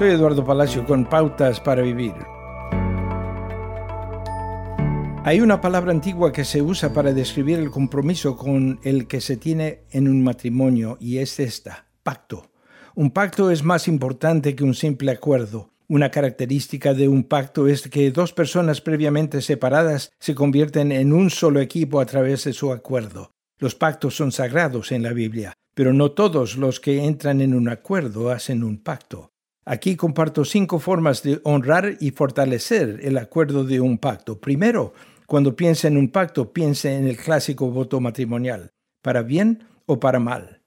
Soy Eduardo Palacio con Pautas para Vivir. Hay una palabra antigua que se usa para describir el compromiso con el que se tiene en un matrimonio y es esta, pacto. Un pacto es más importante que un simple acuerdo. Una característica de un pacto es que dos personas previamente separadas se convierten en un solo equipo a través de su acuerdo. Los pactos son sagrados en la Biblia, pero no todos los que entran en un acuerdo hacen un pacto. Aquí comparto cinco formas de honrar y fortalecer el acuerdo de un pacto. Primero, cuando piense en un pacto, piense en el clásico voto matrimonial, para bien o para mal.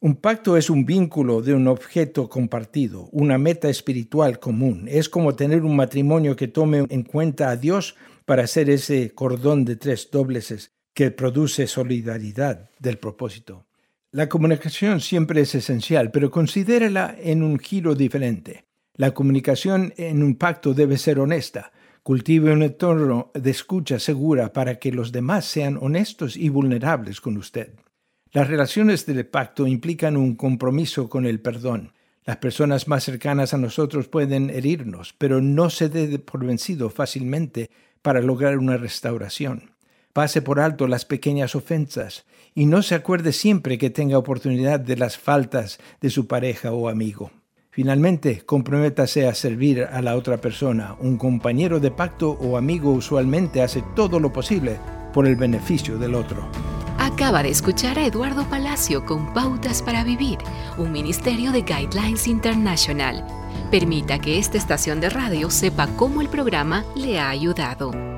Un pacto es un vínculo de un objeto compartido, una meta espiritual común. Es como tener un matrimonio que tome en cuenta a Dios para hacer ese cordón de tres dobleces que produce solidaridad del propósito. La comunicación siempre es esencial, pero considérala en un giro diferente. La comunicación en un pacto debe ser honesta. Cultive un entorno de escucha segura para que los demás sean honestos y vulnerables con usted. Las relaciones del pacto implican un compromiso con el perdón. Las personas más cercanas a nosotros pueden herirnos, pero no se dé por vencido fácilmente para lograr una restauración. Pase por alto las pequeñas ofensas y no se acuerde siempre que tenga oportunidad de las faltas de su pareja o amigo. Finalmente, comprométase a servir a la otra persona. Un compañero de pacto o amigo usualmente hace todo lo posible por el beneficio del otro. Acaba de escuchar a Eduardo Palacio con Pautas para Vivir, un ministerio de Guidelines International. Permita que esta estación de radio sepa cómo el programa le ha ayudado.